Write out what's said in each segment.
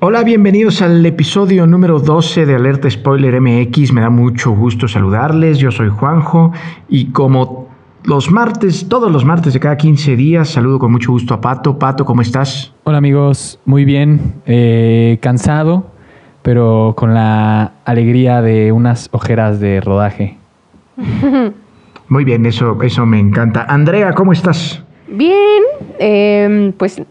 Hola, bienvenidos al episodio número 12 de Alerta Spoiler MX. Me da mucho gusto saludarles. Yo soy Juanjo y como los martes, todos los martes de cada 15 días, saludo con mucho gusto a Pato. Pato, ¿cómo estás? Hola amigos, muy bien, eh, cansado, pero con la alegría de unas ojeras de rodaje. Muy bien, eso, eso me encanta. Andrea, ¿cómo estás? Bien, eh, pues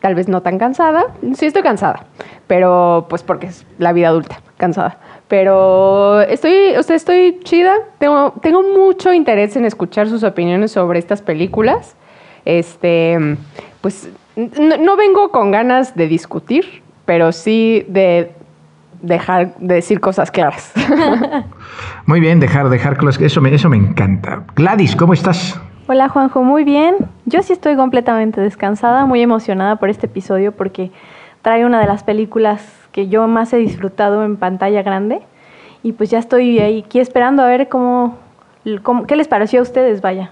tal vez no tan cansada. Sí estoy cansada, pero pues porque es la vida adulta, cansada. Pero estoy, o sea, estoy chida. Tengo, tengo mucho interés en escuchar sus opiniones sobre estas películas. Este, pues no, vengo con ganas de discutir, pero sí de dejar de decir cosas claras. Muy bien, dejar, dejar cosas. Eso eso me encanta. Gladys, ¿cómo estás? Hola Juanjo, muy bien. Yo sí estoy completamente descansada, muy emocionada por este episodio porque trae una de las películas que yo más he disfrutado en pantalla grande y pues ya estoy ahí aquí esperando a ver cómo, cómo qué les pareció a ustedes, vaya.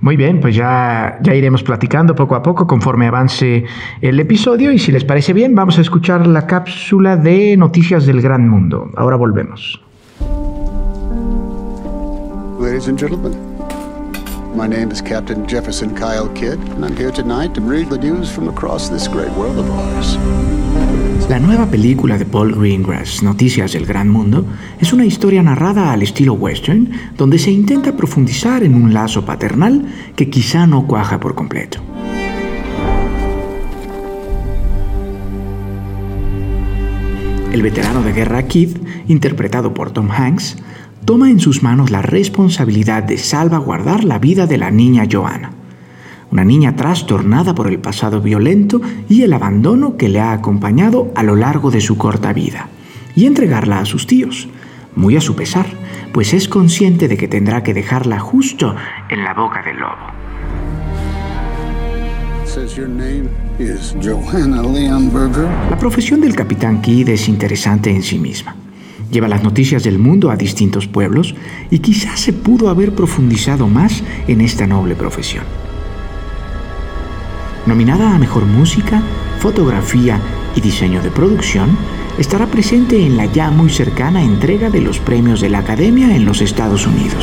Muy bien, pues ya, ya iremos platicando poco a poco conforme avance el episodio y si les parece bien vamos a escuchar la cápsula de Noticias del Gran Mundo. Ahora volvemos. Ladies and gentlemen, my name is Captain Jefferson Kyle Kidd, and I'm here tonight to read the news from across this great world of ours. La nueva película de Paul Greengrass, Noticias del Gran Mundo, es una historia narrada al estilo western, donde se intenta profundizar en un lazo paternal que quizá no cuaja por completo. El veterano de guerra Keith, interpretado por Tom Hanks, toma en sus manos la responsabilidad de salvaguardar la vida de la niña Joanna, una niña trastornada por el pasado violento y el abandono que le ha acompañado a lo largo de su corta vida, y entregarla a sus tíos, muy a su pesar, pues es consciente de que tendrá que dejarla justo en la boca del lobo. La profesión del capitán Kidd es interesante en sí misma. Lleva las noticias del mundo a distintos pueblos y quizás se pudo haber profundizado más en esta noble profesión. Nominada a Mejor Música, Fotografía y Diseño de Producción, estará presente en la ya muy cercana entrega de los premios de la Academia en los Estados Unidos.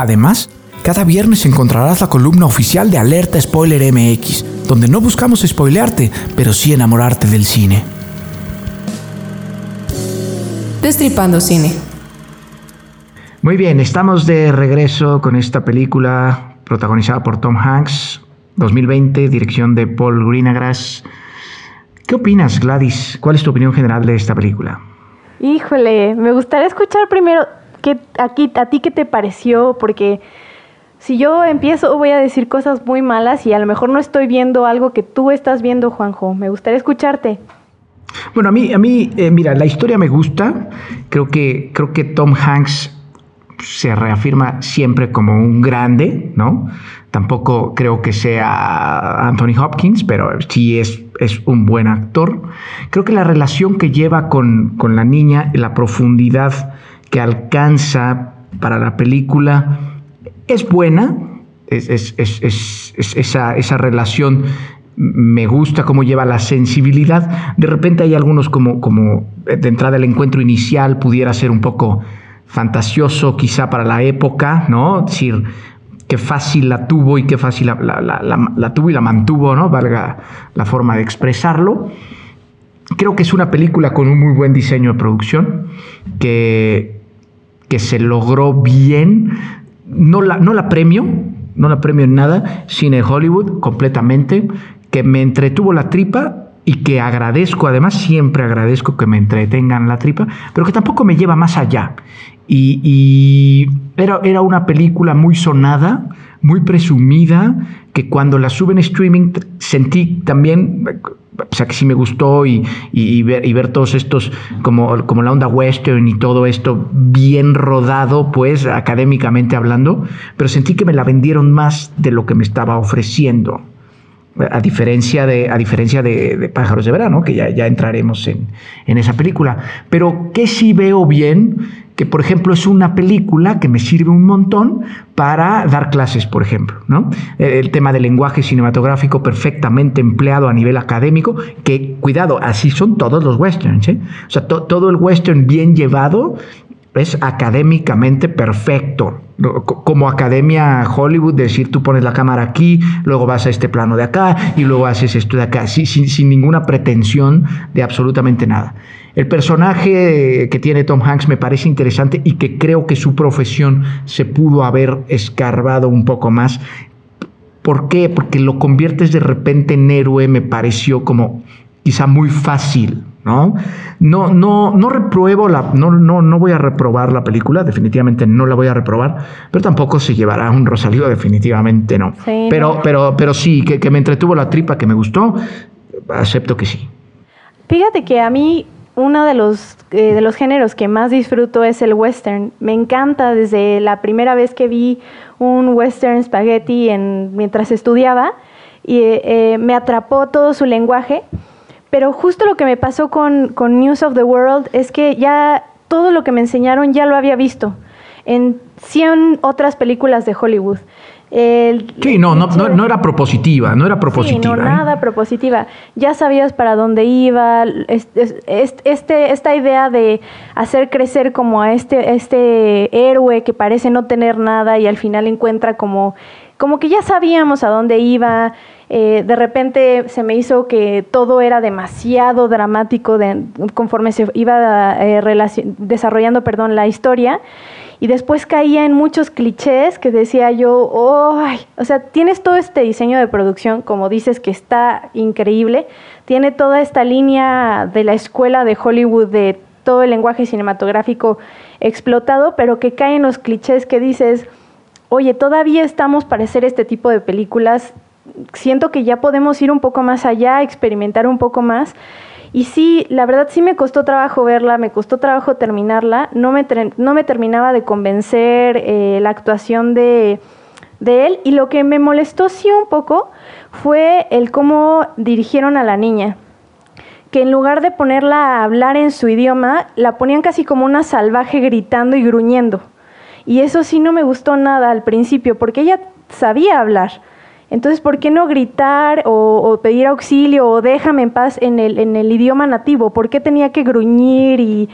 Además, cada viernes encontrarás la columna oficial de Alerta Spoiler MX, donde no buscamos spoilearte, pero sí enamorarte del cine. Destripando Cine. Muy bien, estamos de regreso con esta película protagonizada por Tom Hanks, 2020, dirección de Paul Greengrass. ¿Qué opinas, Gladys? ¿Cuál es tu opinión general de esta película? Híjole, me gustaría escuchar primero aquí, a ti qué te pareció, porque si yo empiezo voy a decir cosas muy malas y a lo mejor no estoy viendo algo que tú estás viendo, Juanjo. Me gustaría escucharte. Bueno, a mí, a mí eh, mira, la historia me gusta. Creo que, creo que Tom Hanks se reafirma siempre como un grande, ¿no? Tampoco creo que sea Anthony Hopkins, pero sí es, es un buen actor. Creo que la relación que lleva con, con la niña, la profundidad que alcanza para la película, es buena, es, es- es- es- es- esa, esa relación me gusta cómo lleva la sensibilidad. De repente hay algunos como, como de entrada el encuentro inicial pudiera ser un poco fantasioso quizá para la época, ¿no? Es decir, qué fácil la tuvo y qué fácil la- la- la tuvo y la mantuvo, ¿no? Valga la forma de expresarlo. Creo que es una película con un muy buen diseño de producción, que, que se logró bien. No la, no la premio, no la premio en nada, cine Hollywood completamente, que me entretuvo la tripa y que agradezco, además siempre agradezco que me entretengan la tripa, pero que tampoco me lleva más allá. Y, era, era una película muy sonada, muy presumida, que cuando la suben en streaming sentí también, o sea, que sí me gustó y, y- ver, y ver todos estos, como, como la onda western y todo esto bien rodado, pues académicamente hablando, pero sentí que me la vendieron más de lo que me estaba ofreciendo. A diferencia de, a diferencia de Pájaros de Verano, que ya, ya entraremos en, en esa película. Pero que sí veo bien, que por ejemplo es una película que me sirve un montón para dar clases, por ejemplo. ¿no? Eh, El tema del lenguaje cinematográfico perfectamente empleado a nivel académico, que cuidado, así son todos los westerns. ¿eh? O sea, to- todo el western bien llevado es académicamente perfecto. Como academia Hollywood, decir tú pones la cámara aquí, luego vas a este plano de acá y luego haces esto de acá, sin- sin ninguna pretensión de absolutamente nada. El personaje que tiene Tom Hanks me parece interesante y que creo que su profesión se pudo haber escarbado un poco más. ¿Por qué? Porque lo conviertes de repente en héroe, me pareció como quizá muy fácil, ¿no? No, no, no repruebo la, no, no, no voy a reprobar la película, definitivamente no la voy a reprobar, pero tampoco se llevará un Rosalío, definitivamente no. Sí, pero, no. pero, pero sí, que, que me entretuvo la tripa, que me gustó, acepto que sí. Fíjate que a mí uno de los, eh, de los géneros que más disfruto es el western. Me encanta desde la primera vez que vi un western spaghetti en, mientras estudiaba y eh, eh, me atrapó todo su lenguaje. Pero justo lo que me pasó con, con News of the World es que ya todo lo que me enseñaron ya lo había visto en 100 otras películas de Hollywood. El- Sí, no, no, no, no era propositiva, no era propositiva. Sí, no, ¿eh? nada propositiva. Ya sabías para dónde iba. es- es- es- Este, esta idea de hacer crecer como a este, este héroe que parece no tener nada y al final encuentra como, como que ya sabíamos a dónde iba. Eh, de repente se me hizo que todo era demasiado dramático de- conforme se iba eh, desarrollando perdón, la historia. Y después caía en muchos clichés que decía yo, "Ay", o sea, tienes todo este diseño de producción, como dices, que está increíble. Tiene toda esta línea de la escuela de Hollywood de todo el lenguaje cinematográfico explotado, pero que cae en los clichés que dices, oye, todavía estamos para hacer este tipo de películas. Siento que ya podemos ir un poco más allá, experimentar un poco más. Y sí, la verdad sí me costó trabajo verla, me costó trabajo terminarla, no me, no me terminaba de convencer eh, la actuación de, de él y lo que me molestó sí un poco fue el cómo dirigieron a la niña, que en lugar de ponerla a hablar en su idioma, la ponían casi como una salvaje gritando y gruñendo. Y eso sí no me gustó nada al principio, porque ella sabía hablar. Entonces, ¿por qué no gritar o, o pedir auxilio o déjame en paz en el, en el idioma nativo? ¿Por qué tenía que gruñir y,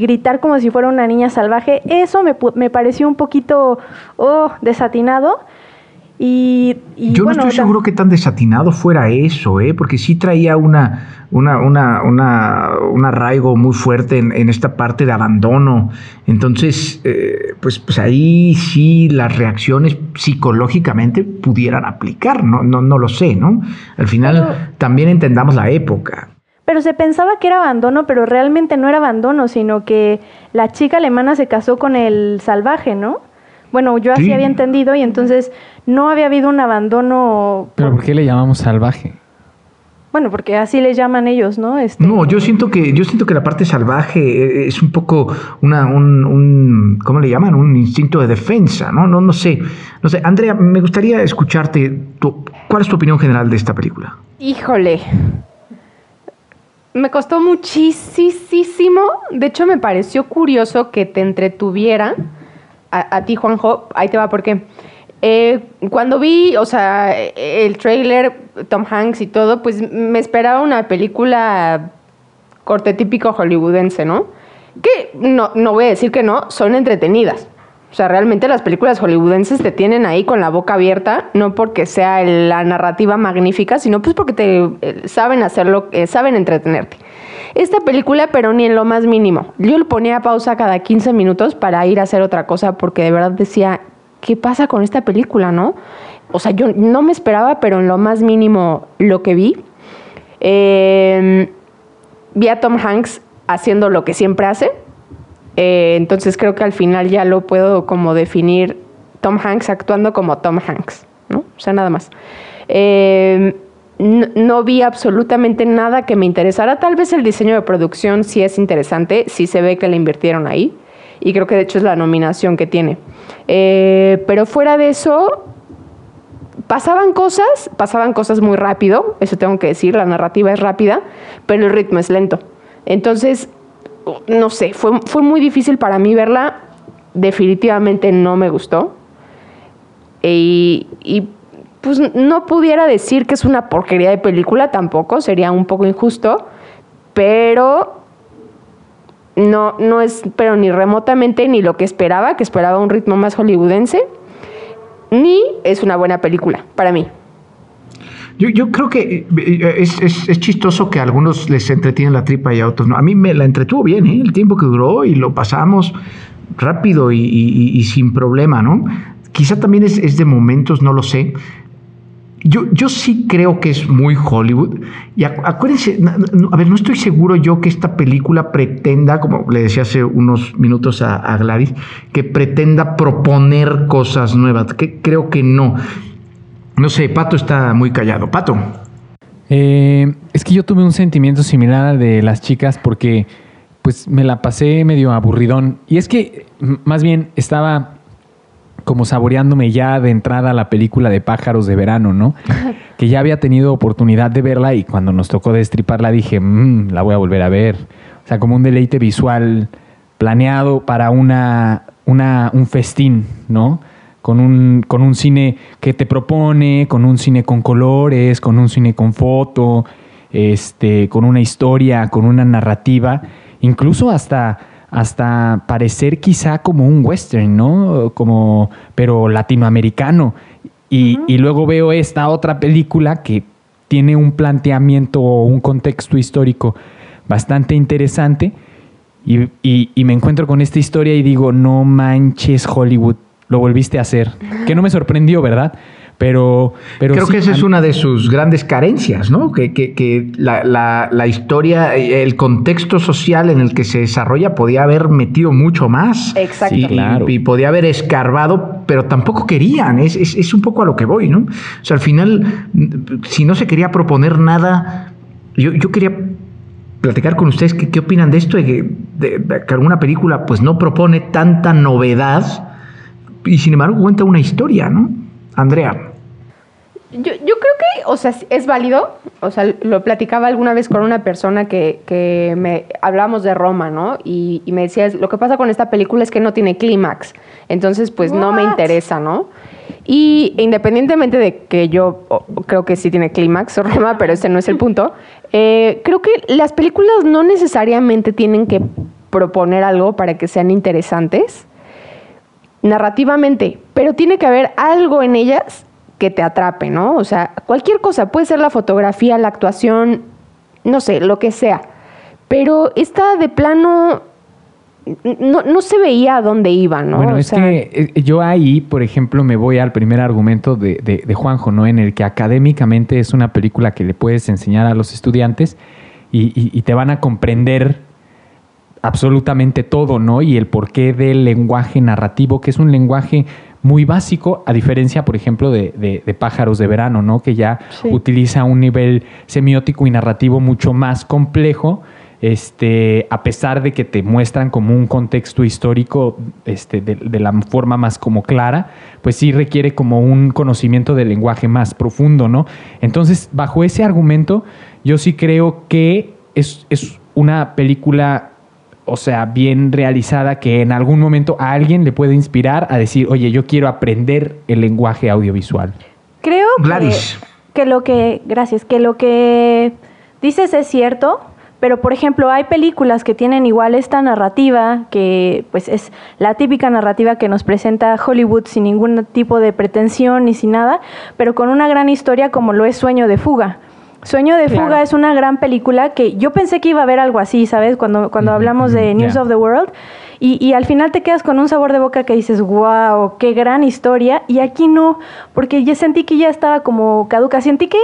gritar como si fuera una niña salvaje? Eso me, me pareció un poquito oh, desatinado. Y, y Yo bueno, no estoy seguro que tan desatinado fuera eso, ¿eh? porque sí traía una, una, una, una, un arraigo muy fuerte en, en esta parte de abandono. Entonces, eh, pues, pues ahí sí las reacciones psicológicamente pudieran aplicar, no, no, no lo sé, ¿no? Al final también entendamos la época. Pero se pensaba que era abandono, pero realmente no era abandono, sino que la chica alemana se casó con el salvaje, ¿no? Bueno, yo así Sí. había entendido y entonces no había habido un abandono, ¿Pero por qué le llamamos salvaje? bueno, porque así les llaman ellos, ¿no? Este, No, yo siento que yo siento que la parte salvaje eh, es un poco una un, un ¿cómo le llaman? Un instinto de defensa, ¿no? No no sé. No sé, Andrea, me gustaría escucharte tu- ¿cuál es tu opinión general de esta película? Híjole. Me costó muchísimo. De hecho, me pareció curioso que te entretuviera a, a ti, Juanjo. Ahí te va, ¿por qué? Eh, cuando vi, o sea, el trailer, Tom Hanks y todo, pues me esperaba una película corte típico hollywoodense, ¿no? Que no, no voy a decir que no, son entretenidas. O sea, realmente las películas hollywoodenses te tienen ahí con la boca abierta, no porque sea la narrativa magnífica, sino pues porque te eh, saben hacerlo, eh, saben entretenerte. Esta película, pero ni en lo más mínimo. Yo le ponía pausa cada 15 minutos para ir a hacer otra cosa porque de verdad decía, ¿qué pasa con esta película, no? O sea, yo no me esperaba, pero en lo más mínimo lo que vi. Eh, vi a Tom Hanks haciendo lo que siempre hace. Eh, entonces creo que al final ya lo puedo como definir Tom Hanks actuando como Tom Hanks, ¿no? O sea, nada más. Eh, no, vi absolutamente nada que me interesara. Tal vez el diseño de producción sí es interesante, sí se ve que le invirtieron ahí. Y creo que de hecho es la nominación que tiene. Eh, pero fuera de eso, pasaban cosas, pasaban cosas muy rápido, eso tengo que decir, la narrativa es rápida, pero el ritmo es lento. Entonces, no sé, fue, fue muy difícil para mí verla, definitivamente no me gustó. Y, y, pues no pudiera decir que es una porquería de película tampoco, sería un poco injusto, pero no, no es, pero ni remotamente ni lo que esperaba, que esperaba un ritmo más hollywoodense ni es una buena película para mí. Yo, creo que eh, es, chistoso que a algunos les entretiene la tripa y a otros no. A mí me la entretuvo bien, ¿eh? el tiempo que duró y lo pasamos rápido y, sin problema, ¿no? Quizá también es, es, de momentos, no lo sé, yo, yo sí creo que es muy Hollywood. Y acuérdense, a ver, no estoy seguro yo que esta película pretenda, como le decía hace unos minutos a, Gladys, que pretenda proponer cosas nuevas. Que creo que no. No sé, Pato está muy callado. Pato. Eh, es que yo tuve un sentimiento similar al de las chicas porque pues me la pasé medio aburridón. Y es que más bien estaba como saboreándome ya de entrada la película de pájaros de verano, ¿no? que ya había tenido oportunidad de verla y cuando nos tocó destriparla dije, mmm, la voy a volver a ver. O sea, como un deleite visual planeado para una, una, un festín, ¿no? Con un, con un cine que te propone, con un cine con colores, con un cine con foto, este, con una historia, con una narrativa, incluso hasta hasta parecer quizá como un western, ¿no? Como, pero latinoamericano. Y, luego veo esta otra película que tiene un planteamiento o un contexto histórico bastante interesante. Y, y, me encuentro con esta historia y digo, no manches Hollywood, lo volviste a hacer. Que no me sorprendió, ¿verdad? Pero, pero creo que esa es una de sus grandes carencias, ¿no? Que, que, la, la, historia, el contexto social en el que se desarrolla podía haber metido mucho más. Exacto. Y, claro. y, podía haber escarbado, pero tampoco querían. Es, es, es, un poco a lo que voy, ¿no? O sea, al final, si no se quería proponer nada, yo, yo quería platicar con ustedes qué, qué opinan de esto, de que, de que alguna película pues no propone tanta novedad y sin embargo cuenta una historia, ¿no? Andrea. Yo, yo, creo que, o sea, es válido. O sea, lo platicaba alguna vez con una persona que, que me hablábamos de Roma, ¿no? Y, me decía, lo que pasa con esta película es que no tiene clímax. Entonces, pues no me interesa, ¿no? Y independientemente de que yo creo que sí tiene clímax Roma, pero ese no es el punto, eh, creo que las películas no necesariamente tienen que proponer algo para que sean interesantes narrativamente, pero tiene que haber algo en ellas que te atrape, ¿no? O sea, cualquier cosa, puede ser la fotografía, la actuación, no sé, lo que sea. Pero esta de plano no, se veía a dónde iba, ¿no? Bueno, es que eh, yo ahí, por ejemplo, me voy al primer argumento de, de, Juanjo, ¿no? En el que académicamente es una película que le puedes enseñar a los estudiantes y te van a comprender absolutamente todo, ¿no? Y el porqué del lenguaje narrativo, que es un lenguaje muy básico, a diferencia, por ejemplo, de, pájaros de verano, ¿no? Que ya utiliza un nivel semiótico y narrativo mucho más complejo, este, a pesar de que te muestran como un contexto histórico este, de, de, la forma más como clara, pues sí requiere como un conocimiento del lenguaje más profundo, ¿no? Entonces, bajo ese argumento, yo sí creo que es, es una película o sea, bien realizada que en algún momento a alguien le puede inspirar a decir, oye, yo quiero aprender el lenguaje audiovisual. Creo que, que lo que, gracias, que lo que dices es cierto, pero por ejemplo hay películas que tienen igual esta narrativa, que pues es la típica narrativa que nos presenta Hollywood sin ningún tipo de pretensión ni sin nada, pero con una gran historia como lo es Sueño de Fuga. Sueño de Fuga Claro. es una gran película que yo pensé que iba a haber algo así, ¿sabes? Cuando, cuando hablamos de News of the World. Y, y al final te quedas con un sabor de boca que dices, wow, qué gran historia. Y aquí no, porque ya sentí que ya estaba como caduca. Sentí que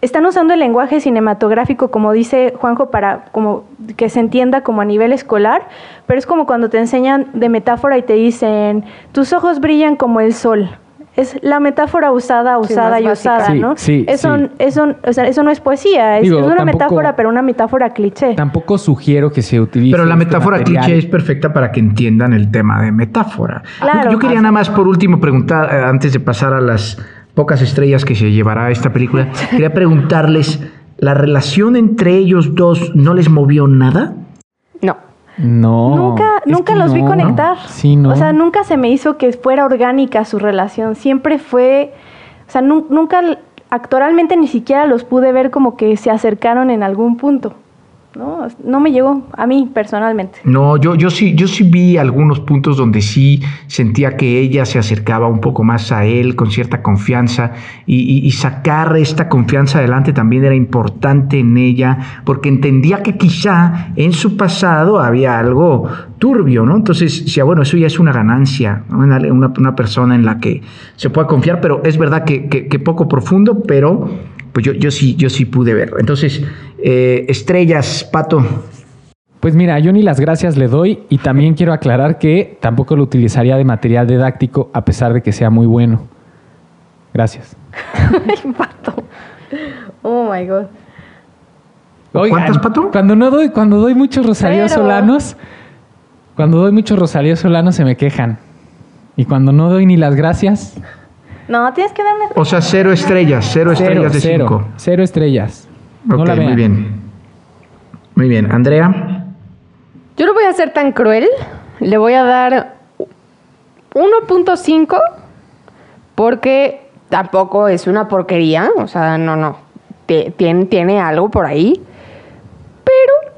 están usando el lenguaje cinematográfico, como dice Juanjo, para como que se entienda como a nivel escolar. Pero es como cuando te enseñan de metáfora y te dicen, tus ojos brillan como el sol. Es la metáfora usada, usada y básica. usada, Sí, ¿no? sí, eso, sí. Eso, o sea, eso no es poesía, es, Digo, es una tampoco- metáfora, pero una metáfora cliché. Tampoco sugiero que se utilice. Pero la este metáfora material. cliché es perfecta para que entiendan el tema de metáfora. Claro. Yo, yo quería nada más por último preguntar, eh, antes de pasar a las pocas estrellas que se llevará esta película, quería preguntarles, ¿la relación entre ellos dos no les movió nada? No. No. Nunca, nunca los vi conectar. Sí, no. O sea, nunca se me hizo que fuera orgánica su relación. Siempre fue. O sea, nu- nunca. Actoralmente ni siquiera los pude ver como que se acercaron en algún punto. ¿No? No me llegó a mí personalmente. No, yo, yo sí, yo sí vi algunos puntos donde sí sentía que ella se acercaba un poco más a él con cierta confianza y, y- sacar esta confianza adelante también era importante en ella porque entendía que quizá en su pasado había algo turbio, ¿no? Entonces, decía, bueno, eso ya es una ganancia, una, una- persona en la que se puede confiar, pero es verdad que, que- que poco profundo, pero pues yo, yo sí, yo sí pude ver. Entonces, eh, estrellas, Pato. Pues mira, yo ni las gracias le doy y también quiero aclarar que tampoco lo utilizaría de material didáctico a pesar de que sea muy bueno. Gracias. Ay, pato. Oh my God. Oigan, ¿Cuántas, Pato? Cuando no doy, cuando doy muchos Rosalío Cero. Solanos, cuando doy muchos Rosalío Solanos se me quejan. Y cuando no doy ni las gracias, No, tienes que darme. O sea, cero estrellas, cero, cero, estrellas de cero, cinco. cero estrellas. no Ok, la muy bien. Muy bien. Andrea, Yo no voy a ser tan cruel. Le voy a dar 1.5 porque tampoco es una porquería. O sea, no, no. Ti- Tiene, tiene algo por ahí. Pero,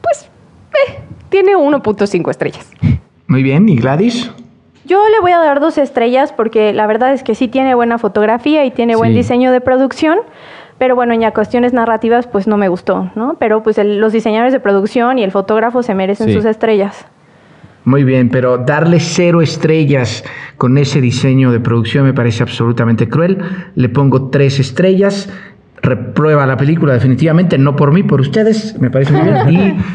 pues, eh, tiene 1.5 estrellas. muy bien. ¿Y Gladys? Yo le voy a dar dos estrellas porque la verdad es que sí tiene buena fotografía y tiene buen Sí. diseño de producción. Pero bueno, ya cuestiones narrativas, pues no me gustó, ¿no? Pero pues el- los diseñadores de producción y el fotógrafo se merecen Sí. sus estrellas. Muy bien, pero darle cero estrellas con ese diseño de producción me parece absolutamente cruel. Le pongo tres estrellas. Reprueba la película definitivamente, no por mí, por ustedes. Me parece muy bien.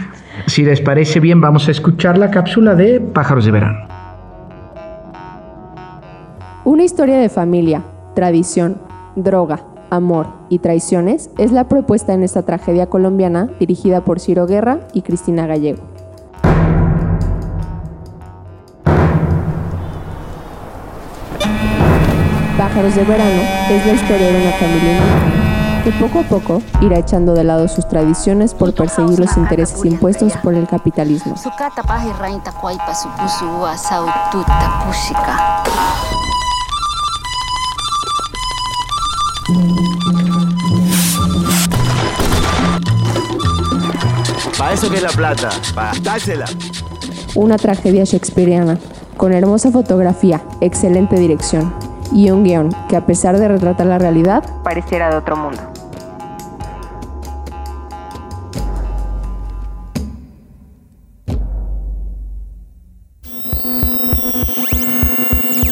Y si les parece bien, vamos a escuchar la cápsula de Pájaros de Verano. Una historia de familia, tradición, droga, amor y traiciones es la propuesta en esta tragedia colombiana dirigida por Ciro Guerra y Cristina Gallego. Pájaros de Verano es la historia de una familia que poco a poco irá echando de lado sus tradiciones por perseguir los intereses impuestos por el capitalismo. Para eso que es la plata, para dársela. Una tragedia shakespeariana, con hermosa fotografía, excelente dirección y un guion que a pesar de retratar la realidad, Pareciera de otro mundo.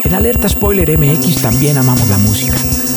En Alerta Spoiler MX también amamos la música.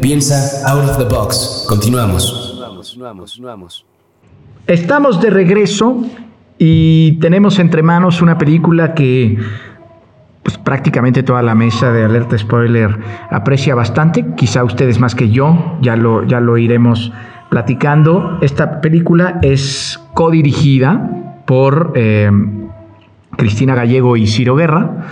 Piensa out of the box. Continuamos. Estamos de regreso y tenemos entre manos una película que pues prácticamente toda la mesa de alerta spoiler aprecia bastante, quizá ustedes más que yo, ya lo, ya lo iremos platicando. Esta película es codirigida por eh, Cristina Gallego y Ciro Guerra.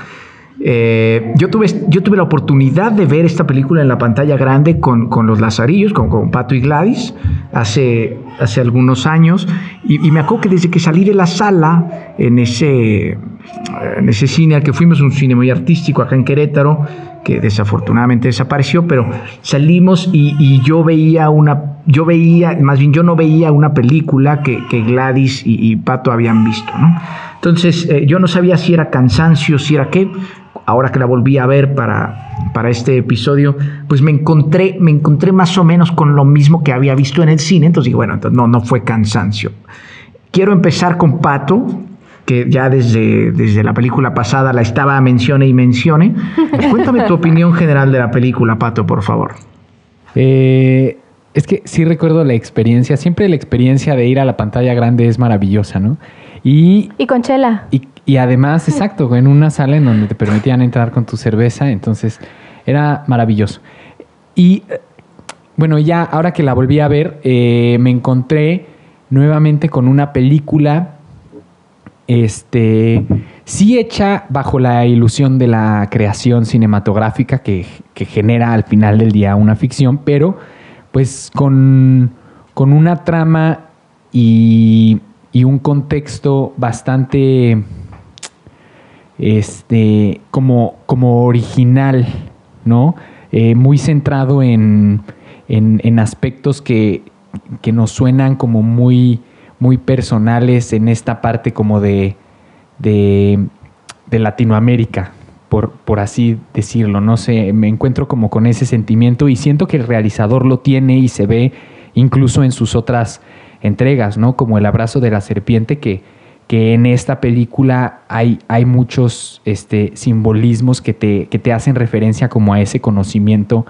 Eh, yo, tuve, yo tuve la oportunidad de ver esta película en la pantalla grande con, con los Lazarillos, con, con, Pato y Gladys, hace, hace algunos años. Y, y, me acuerdo que desde que salí de la sala en ese, en ese cine al que fuimos, un cine muy artístico acá en Querétaro, que desafortunadamente desapareció, pero salimos y, yo veía una, yo veía, más bien yo no veía una película que, Gladys y, Pato habían visto, ¿no? Entonces eh, yo no sabía si era cansancio, si era qué. Ahora que la volví a ver para, para este episodio, pues me encontré, me encontré más o menos con lo mismo que había visto en el cine. Entonces dije, bueno, no, no fue cansancio. Quiero empezar con Pato, que ya desde, desde la película pasada la estaba mencione y mencione. Cuéntame tu opinión general de la película, Pato, por favor. Eh, es que sí recuerdo la experiencia, siempre la experiencia de ir a la pantalla grande es maravillosa, ¿no? Y, y con chela. Y, y, además, exacto, en una sala en donde te permitían entrar con tu cerveza, entonces era maravilloso. Y bueno, ya ahora que la volví a ver, eh, me encontré nuevamente con una película este, sí hecha bajo la ilusión de la creación cinematográfica que, que genera al final del día una ficción, pero pues con, con una trama y, y, un contexto bastante este, como, como original, ¿no? Eh, muy centrado en, en, en aspectos que, que nos suenan como muy muy personales en esta parte como de, de, Latinoamérica, por, por, así decirlo. No sé, me encuentro como con ese sentimiento y siento que el realizador lo tiene y se ve incluso en sus otras entregas, ¿no? Como El abrazo de la serpiente, que, que en esta película hay, hay muchos este, simbolismos que te, que te hacen referencia como a ese conocimiento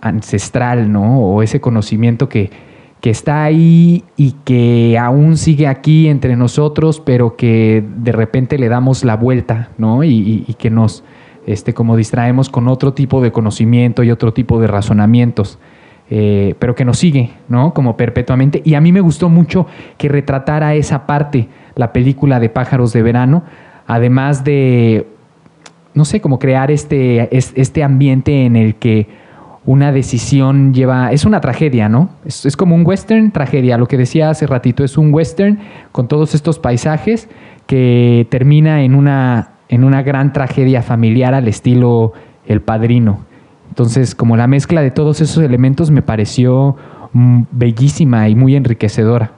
ancestral, ¿no? O ese conocimiento que, que está ahí y que aún sigue aquí entre nosotros, pero que de repente le damos la vuelta, ¿no? Y, y, que nos, este, como distraemos con otro tipo de conocimiento y otro tipo de razonamientos, eh, pero que nos sigue, ¿no? Como perpetuamente. Y a mí me gustó mucho que retratara esa parte, la película de Pájaros de Verano, además de, no sé, como crear este, este ambiente en el que una decisión lleva, es una tragedia, ¿no? Es, es, como un western tragedia, lo que decía hace ratito, es un western con todos estos paisajes que termina en una, en una gran tragedia familiar al estilo El Padrino. Entonces, como la mezcla de todos esos elementos me pareció bellísima y muy enriquecedora.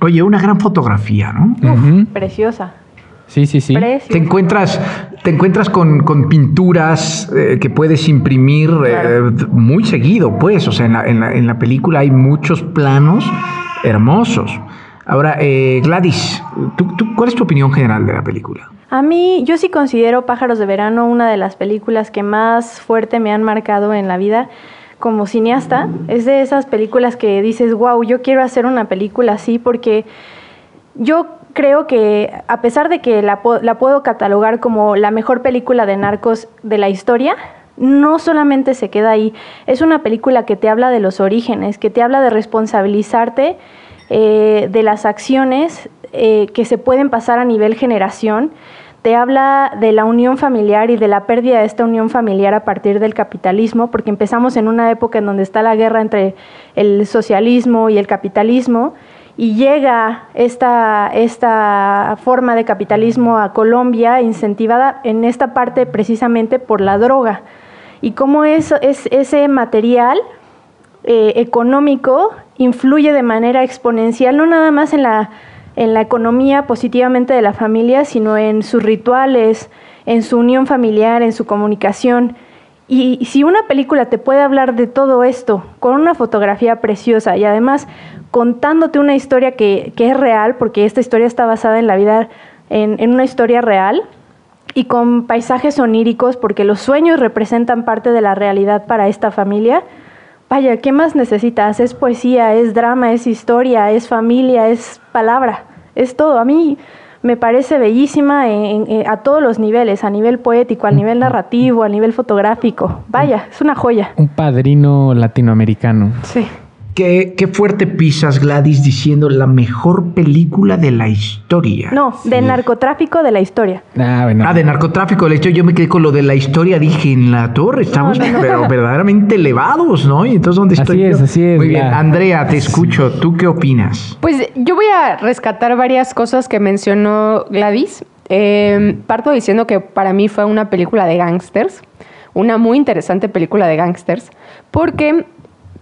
Oye, una gran fotografía, ¿no? Uh -huh. Preciosa. Sí, sí, sí. Preciosa. Te encuentras, te encuentras con, con pinturas eh, que puedes imprimir claro. eh, muy seguido, pues. O sea, en la, en, la, en la, película hay muchos planos hermosos. Ahora, eh, Gladys, ¿tú, tú, cuál es tu opinión general de la película? A mí, yo sí considero Pájaros de Verano una de las películas que más fuerte me han marcado en la vida como cineasta. Es de esas películas que dices, wow, yo quiero hacer una película así porque yo creo que a pesar de que la, la, puedo catalogar como la mejor película de narcos de la historia, no solamente se queda ahí, es una película que te habla de los orígenes, que te habla de responsabilizarte eh, de las acciones eh, que se pueden pasar a nivel generación, te habla de la unión familiar y de la pérdida de esta unión familiar a partir del capitalismo, porque empezamos en una época en donde está la guerra entre el socialismo y el capitalismo, y llega esta, esta forma de capitalismo a Colombia incentivada en esta parte precisamente por la droga. Y cómo es, es ese material eh, económico influye de manera exponencial, no nada más en la, en la economía positivamente de la familia, sino en sus rituales, en su unión familiar, en su comunicación. Y si una película te puede hablar de todo esto con una fotografía preciosa y además contándote una historia que, es real, porque esta historia está basada en la vida, en, una historia real, y con paisajes oníricos, porque los sueños representan parte de la realidad para esta familia, vaya, ¿qué más necesitas? Es poesía, es drama, es historia, es familia, es palabra, es todo. A mí me parece bellísima en- en- a todos los niveles, a nivel poético, a nivel narrativo, a nivel fotográfico. Vaya, es una joya. Un padrino latinoamericano. Sí. Qué, qué fuerte pisas, Gladys, diciendo la mejor película de la historia. No, de narcotráfico de la historia. Ah, bueno. Ah, de narcotráfico, de hecho yo me quedé con lo de la historia, dije, en la torre estamos no, no. pero verdaderamente elevados, ¿no? Y entonces, ¿dónde Así estoy es, yo? así es, Muy bien, Andrea, te escucho, ¿tú qué opinas? Pues yo voy a rescatar varias cosas que mencionó Gladys. Eh, parto diciendo que para mí fue una película de gangsters, una muy interesante película de gangsters, porque,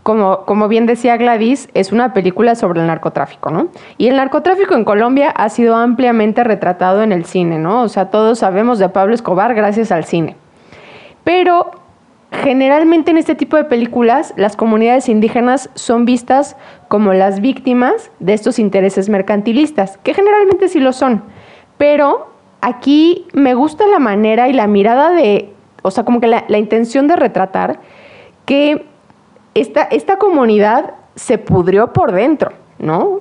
como, como bien decía Gladys, es una película sobre el narcotráfico, ¿no? Y el narcotráfico en Colombia ha sido ampliamente retratado en el cine, ¿no? O sea, todos sabemos de Pablo Escobar gracias al cine. Pero generalmente en este tipo de películas las comunidades indígenas son vistas como las víctimas de estos intereses mercantilistas, que generalmente sí lo son. Pero aquí me gusta la manera y la mirada de, o sea, como que la, la intención de retratar que esta, comunidad se pudrió por dentro, ¿no?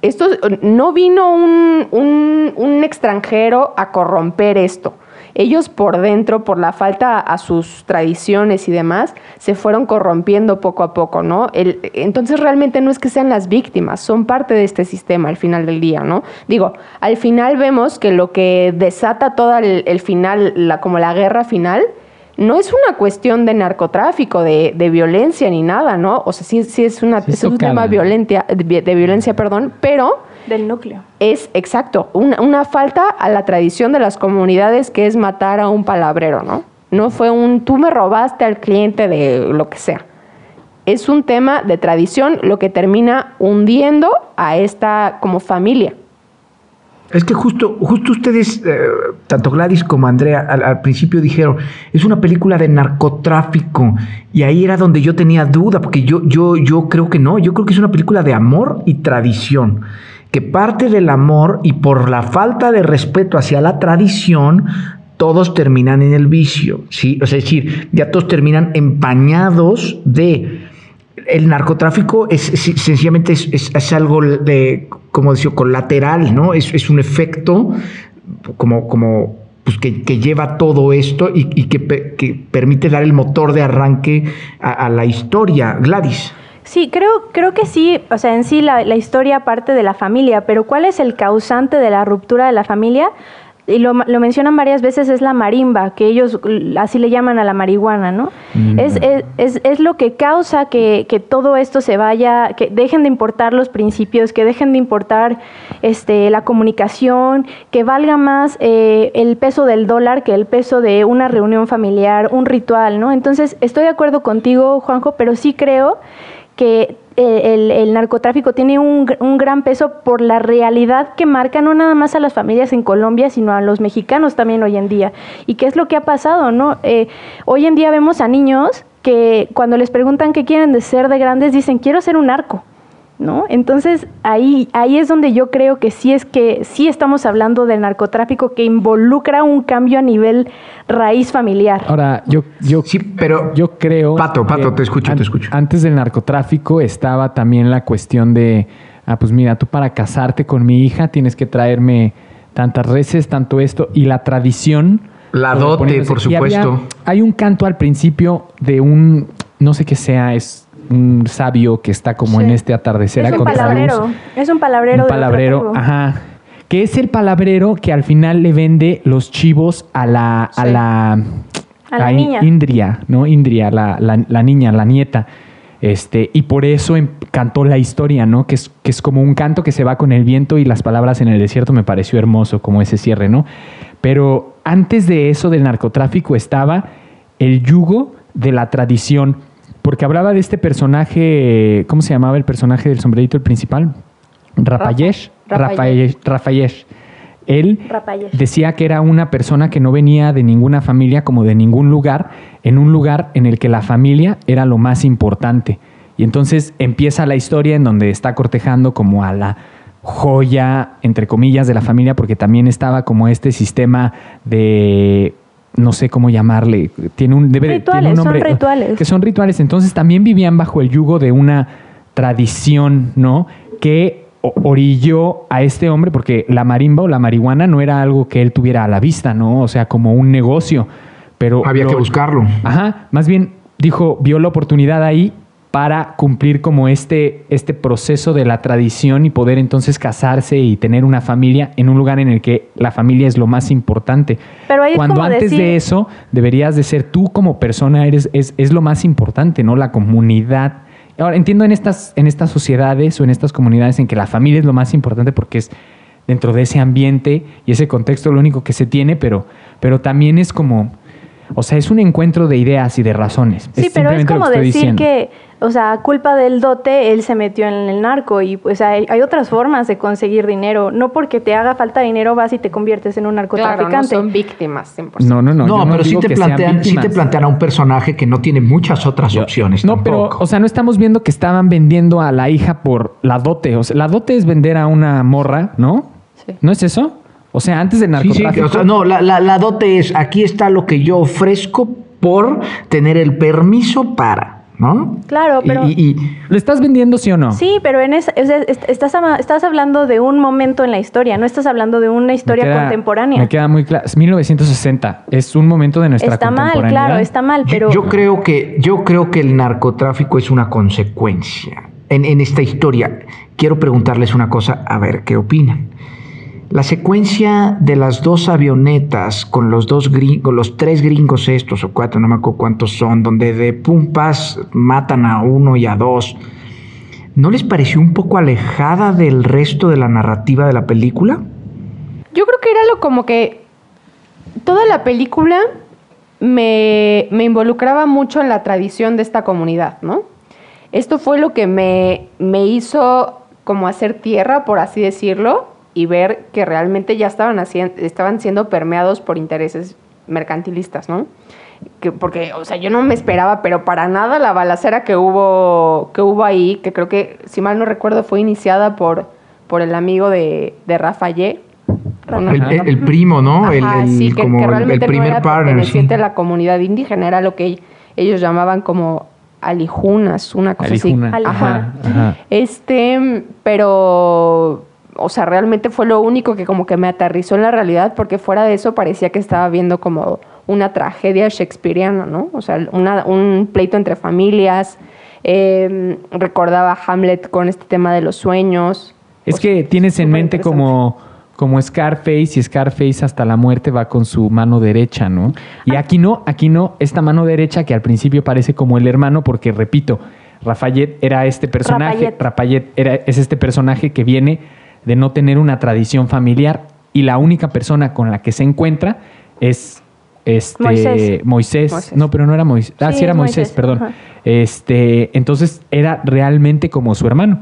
Esto no vino un, extranjero a corromper esto. Ellos por dentro, por la falta a sus tradiciones y demás, se fueron corrompiendo poco a poco, ¿no? Entonces realmente no es que sean las víctimas, son parte de este sistema al final del día, ¿no? Digo, al final vemos que lo que desata todo el, final, como la guerra final, no es una cuestión de narcotráfico, de, de violencia ni nada, ¿no? O sea, sí, sí es, una, Sí es es un tema de violencia, perdón, pero Del núcleo. es exacto, una, una falta a la tradición de las comunidades que es matar a un palabrero, ¿no? No fue un tú me robaste al cliente de lo que sea. Es un tema de tradición lo que termina hundiendo a esta como familia. Es que justo, justo ustedes, eh, tanto Gladys como Andrea, al, principio dijeron, es una película de narcotráfico. Y ahí era donde yo tenía duda, porque yo, yo, yo creo que no, yo creo que es una película de amor y tradición. Que parte del amor y por la falta de respeto hacia la tradición, todos terminan en el vicio, ¿sí? O sea, es decir, ya todos terminan empañados de el narcotráfico es, sencillamente es- es algo de, como decía, colateral, ¿no? Es, es un efecto como, como pues que, que lleva todo esto y, y que, que permite dar el motor de arranque a, a la historia. Gladys. Sí, creo, creo que sí, o sea, en sí la, la historia parte de la familia, pero ¿cuál es el causante de la ruptura de la familia? Y lo, lo mencionan varias veces, es la marimba, que ellos así le llaman a la marihuana, ¿no? Es, es, es- es lo que causa que, que todo esto se vaya, que dejen de importar los principios, que dejen de importar este, la comunicación, que valga más eh, el peso del dólar que el peso de una reunión familiar, un ritual, ¿no? Entonces, estoy de acuerdo contigo, Juanjo, pero sí creo que el, el narcotráfico tiene un gran peso por la realidad que marca no nada más a las familias en Colombia, sino a los mexicanos también hoy en día. ¿Y qué es lo que ha pasado? no? Eh, hoy en día vemos a niños que cuando les preguntan qué quieren de ser de grandes, dicen, quiero ser un narco. ¿No? Entonces ahí, ahí es donde yo creo que sí es que sí estamos hablando del narcotráfico que involucra un cambio a nivel raíz familiar. Ahora, yo, yo, Sí, pero yo creo. Pato, Pato, que te escucho, an- te escucho. Antes del narcotráfico estaba también la cuestión de. Ah, pues mira, tú para casarte con mi hija tienes que traerme tantas reses, tanto esto. Y la tradición. La dote, por había- supuesto. hay un canto al principio de un. No sé qué sea, es un sabio que está como Sí. en este atardecer es a un contraluz. es un palabrero. un de palabrero, ajá. Que es el palabrero que al final le vende los chivos a la, a la, A la niña. Indria, ¿no? Indria, la, la- la niña, la nieta. Este, y por eso em- cantó la historia, ¿no? Que es, que es como un canto que se va con el viento y las palabras en el desierto me pareció hermoso, como ese cierre, ¿no? Pero antes de eso del narcotráfico estaba el yugo de la tradición, porque hablaba de este personaje, ¿cómo se llamaba el personaje del sombrerito, el principal? Rafayesh. Rafa- Rafayesh. Rafayesh. Él decía que era una persona que no venía de ninguna familia como de ningún lugar, en un lugar en el que la familia era lo más importante. Y entonces empieza la historia en donde está cortejando como a la joya, entre comillas, de la familia, porque también estaba como este sistema de, no sé cómo llamarle, tiene un, debe, tiene Rituales, un son nombre, rituales. Que son rituales, entonces también vivían bajo el yugo de una tradición, ¿no? Que orilló a este hombre, porque la marimba o la marihuana no era algo que él tuviera a la vista, ¿no? O sea, como un negocio. Pero Había que buscarlo. Ajá, más bien dijo, vio la oportunidad ahí para cumplir como este, este proceso de la tradición y poder entonces casarse y tener una familia en un lugar en el que la familia es lo más importante. Pero ahí es Cuando antes decir- de eso deberías de ser tú como persona, eres, es, es lo más importante, ¿no? La comunidad. Ahora, entiendo en estas, en estas sociedades o en estas comunidades en que la familia es lo más importante porque es dentro de ese ambiente y ese contexto lo único que se tiene, pero, pero también es como, o sea, es un encuentro de ideas y de razones. Sí, pero es como que decir diciendo. que, o sea, a culpa del dote, él se metió en el narco y pues hay, hay otras formas de conseguir dinero. No porque te haga falta dinero vas y te conviertes en un Claro, no narcotraficante. son víctimas 100%. No, no, no. No, pero sí digo te, plantean, sí te plantean a un personaje que no tiene muchas otras opciones. No, pero, o sea, no estamos viendo que estaban vendiendo a la hija por la dote. O sea, la dote es vender a una morra, ¿no? ¿No es eso? O sea, antes del Sí, sí, narcotráfico. o sea, no, la, la- la dote es, aquí está lo que yo ofrezco por tener el permiso para, ¿no? Claro, pero... Y, y- ¿Lo estás vendiendo, sí o no? Sí, pero en est- estás, estás hablando de un momento en la historia, no estás hablando de una Me historia queda- contemporánea. Me queda muy claro. Es 1960. Es un momento de nuestra Está mal, claro, está mal, yo- pero... yo, creo que, yo creo que el narcotráfico es una consecuencia. En, en esta historia, quiero preguntarles una cosa, a ver qué opinan. La secuencia de las dos avionetas con los dos gringos, los tres gringos estos o cuatro, no me acuerdo cuántos son, donde de pumpas matan a uno y a dos, ¿no les pareció un poco alejada del resto de la narrativa de la película? Yo creo que era lo como que toda la película me, me involucraba mucho en la tradición de esta comunidad, ¿no? Esto fue lo que me, me hizo como hacer tierra, por así decirlo, y ver que realmente ya estaban, hacien- estaban siendo permeados por intereses mercantilistas, ¿no? Que, porque, o sea, yo no me esperaba, pero para nada la balacera que hubo, que hubo ahí, que creo que, si mal no recuerdo, fue iniciada por, por el amigo de, de. Una- El, el- el primo, ¿no? El- Ajá, el, sí, que, como que el- el, realmente primer no era partner. sí. a la comunidad indígena, era lo que ellos llamaban como alijunas, una cosa Alijuna. así. Ajá, ajá. Este, pero, o sea, realmente fue lo único que como que me aterrizó en la realidad, porque fuera de eso parecía que estaba viendo como una tragedia shakespeariana, ¿no? O sea, una- un pleito entre familias. eh, recordaba Hamlet con este tema de los sueños. Es que tienes en mente como, como Scarface y Scarface hasta la muerte va con su mano derecha, ¿no? Ah. Y aquí no, aquí no, esta mano derecha que al principio parece como el hermano, porque repito, Rafayette era este personaje. Rapayet era, es este personaje que viene de no tener una tradición familiar y la única persona con la que se encuentra es este Moisés. Moisés. Moisés. No, pero no era Moisés. Ah, sí, Sí, era Moisés, Moisés. perdón. Ajá. Este, entonces era realmente como su hermano.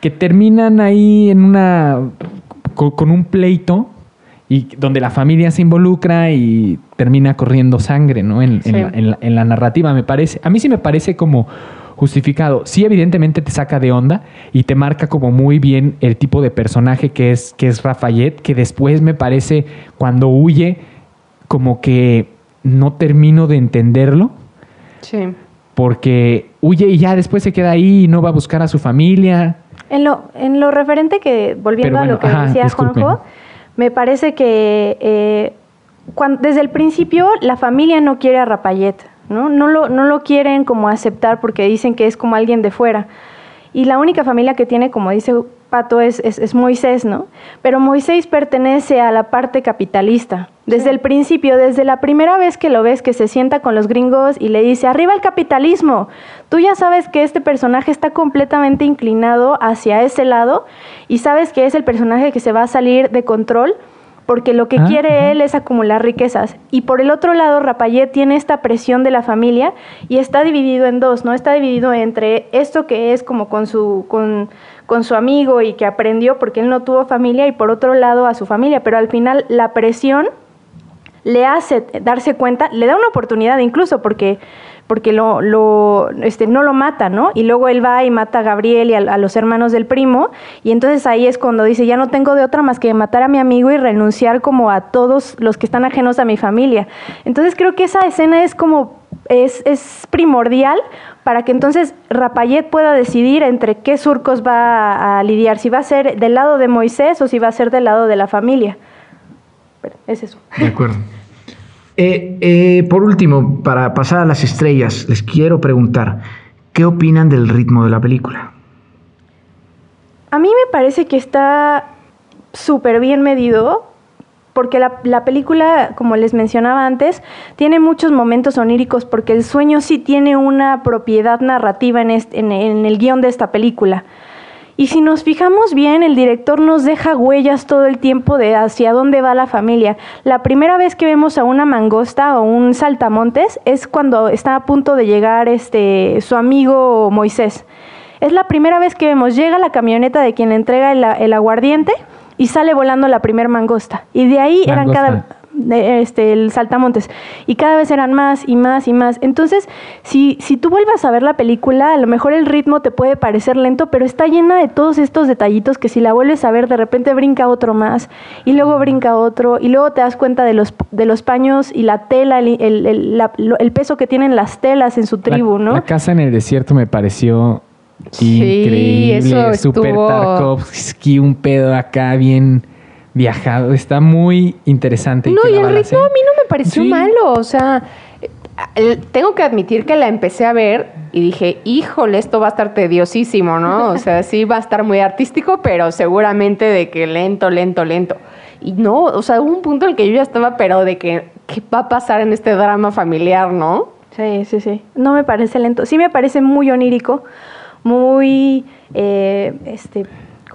Que terminan ahí en una. co- con, un pleito. Y donde la familia se involucra y termina corriendo sangre, ¿no? En, la, en la- en la narrativa, me parece. A mí sí me parece como justificado. Sí, evidentemente te saca de onda y te marca como muy bien el tipo de personaje que es, que es Rafayette, que después me parece cuando huye, como que no termino de entenderlo Sí. porque huye y ya después se queda ahí y no va a buscar a su familia. En lo, en lo referente que, volviendo a lo que ajá, decía disculpen. Juanjo, me parece que eh, desde el principio la familia no quiere a Rapayet, ¿no? No lo, no lo quieren como aceptar porque dicen que es como alguien de fuera. Y la única familia que tiene, como dice Pato, es, es, es Moisés, ¿no? Pero Moisés pertenece a la parte capitalista. Desde el principio, desde la primera vez que lo ves, que se sienta con los gringos y le dice, arriba el capitalismo, tú ya sabes que este personaje está completamente inclinado hacia ese lado y sabes que es el personaje que se va a salir de control porque lo que Ah, quiere él es acumular riquezas. Y por el otro lado, Rapayet tiene esta presión de la familia y está dividido en dos, ¿no? Está dividido entre esto que es como con su, con, con su amigo y que aprendió porque él no tuvo familia y por otro lado a su familia. Pero al final la presión le hace darse cuenta, le da una oportunidad incluso porque, porque lo, lo, este, no lo mata, ¿no? Y luego él va y mata a Gabriel y a, los hermanos del primo, y entonces ahí es cuando dice, ya no tengo de otra más que matar a mi amigo y renunciar como a todos los que están ajenos a mi familia. Entonces creo que esa escena es como es, primordial para que entonces Rapayet pueda decidir entre qué surcos va a, a lidiar, si va a ser del lado de Moisés o si va a ser del lado de la familia. Pero es eso. De acuerdo. Eh, eh, por último, para pasar a las estrellas, les quiero preguntar, ¿qué opinan del ritmo de la película? A mí me parece que está súper bien medido, porque la, la película, como les mencionaba antes, tiene muchos momentos oníricos, porque el sueño sí tiene una propiedad narrativa en, en- en el guion de esta película. Y si nos fijamos bien, el director nos deja huellas todo el tiempo de hacia dónde va la familia. La primera vez que vemos a una mangosta o un saltamontes es cuando está a punto de llegar este su amigo Moisés. Es la primera vez que vemos, llega la camioneta de quien entrega el, aguardiente y sale volando la primer mangosta. Y de ahí eran cada este, el saltamontes. Y cada vez eran más y más y más. Entonces, si, si tú vuelvas a ver la película, a lo mejor el ritmo te puede parecer lento, pero está llena de todos estos detallitos que si la vuelves a ver, de repente brinca otro más, y luego brinca otro, y luego te das cuenta de los, de los paños y la tela, el, el- el- la- lo- el peso que tienen las telas en su tribu, la, ¿no? la casa en el desierto me pareció Sí, increíble. eso Super Tarkovsky, un pedo acá bien viajado. Está muy interesante. No, y el ritmo a mí no me pareció Sí. malo. O sea, eh, tengo que admitir que la empecé a ver y dije, híjole, esto va a estar tediosísimo, ¿no? O sea, sí va a estar muy artístico, pero seguramente de que lento, lento, lento. Y no, o sea, hubo un punto en el que yo ya estaba, pero de que, ¿qué va a pasar en este drama familiar, no? Sí, sí, sí. No me parece lento. Sí me parece muy onírico, muy, eh, este,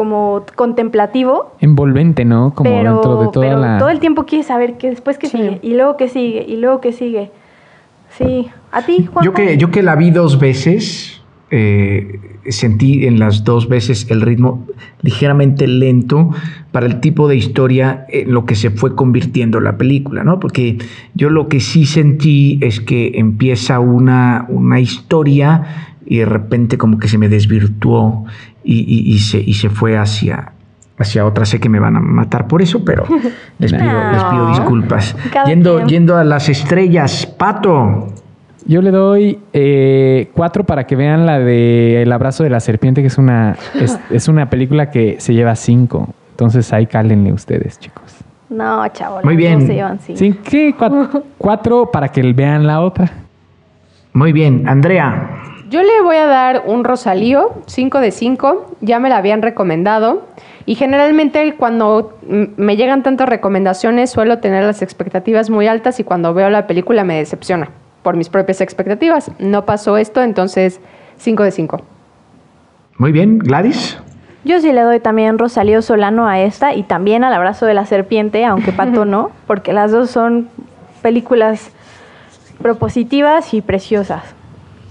como contemplativo. Envolvente, ¿no? Como pero, dentro de toda pero la. todo el tiempo quieres saber qué después qué sigue y luego qué sigue y luego qué sigue. Sí, a ti, Juan. Yo que, yo que la vi dos veces, eh, sentí en las dos veces el ritmo ligeramente lento para el tipo de historia en lo que se fue convirtiendo la película, ¿no? Porque yo lo que sí sentí es que empieza una, una historia y de repente como que se me desvirtuó y, y- y se, y se fue hacia, hacia otra. Sé que me van a matar por eso, pero les pido, les pido disculpas. Cada Yendo, yendo a las estrellas, Pato. Yo le doy eh, cuatro para que vean la de El abrazo de la serpiente, que es una, es, es una película que se lleva cinco. Entonces ahí cálenle ustedes, chicos. No, chavo. Muy bien. No se llevan cinco. ¿Sí? ¿Qué? Cuatro, cuatro para que vean la otra. Muy bien, Andrea. Yo le voy a dar un Rosalío, 5 de 5, ya me la habían recomendado y generalmente cuando me llegan tantas recomendaciones suelo tener las expectativas muy altas y cuando veo la película me decepciona por mis propias expectativas. No pasó esto, entonces 5 de 5. Muy bien, Gladys. Yo sí le doy también Rosalío Solano a esta y también al abrazo de la serpiente, aunque Pato no, porque las dos son películas propositivas y preciosas.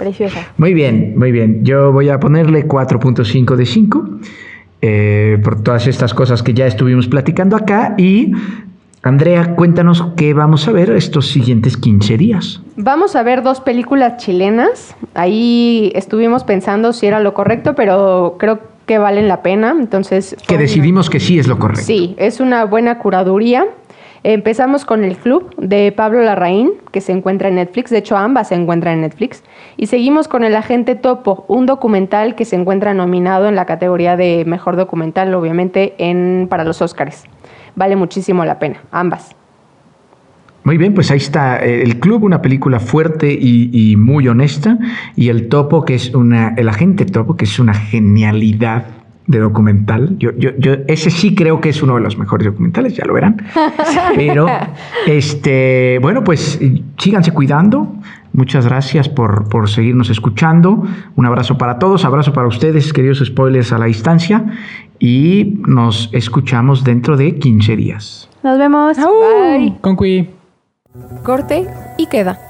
Preciosas. Muy bien, muy bien. Yo voy a ponerle 4.5 de 5 eh, por todas estas cosas que ya estuvimos platicando acá. Y Andrea, cuéntanos qué vamos a ver estos siguientes 15 días. Vamos a ver dos películas chilenas. Ahí estuvimos pensando si era lo correcto, pero creo que valen la pena. Entonces, Que decidimos que sí es lo correcto. Sí, es una buena curaduría. Empezamos con El Club de Pablo Larraín, que se encuentra en Netflix. De hecho, ambas se encuentran en Netflix. Y seguimos con El Agente Topo, un documental que se encuentra nominado en la categoría de Mejor Documental, obviamente, en, para los Óscares. Vale muchísimo la pena, ambas. Muy bien, pues ahí está eh, El Club, una película fuerte y, y muy honesta. Y El Topo, que es una. El Agente Topo, que es una genialidad de documental. Yo, yo, yo, ese sí creo que es uno de los mejores documentales, ya lo verán. Pero, este, bueno, pues síganse cuidando. Muchas gracias por, por seguirnos escuchando. Un abrazo para todos, abrazo para ustedes, queridos spoilers a la distancia. Y nos escuchamos dentro de 15 días. Nos vemos. Bye. Con Cui. Corte y queda.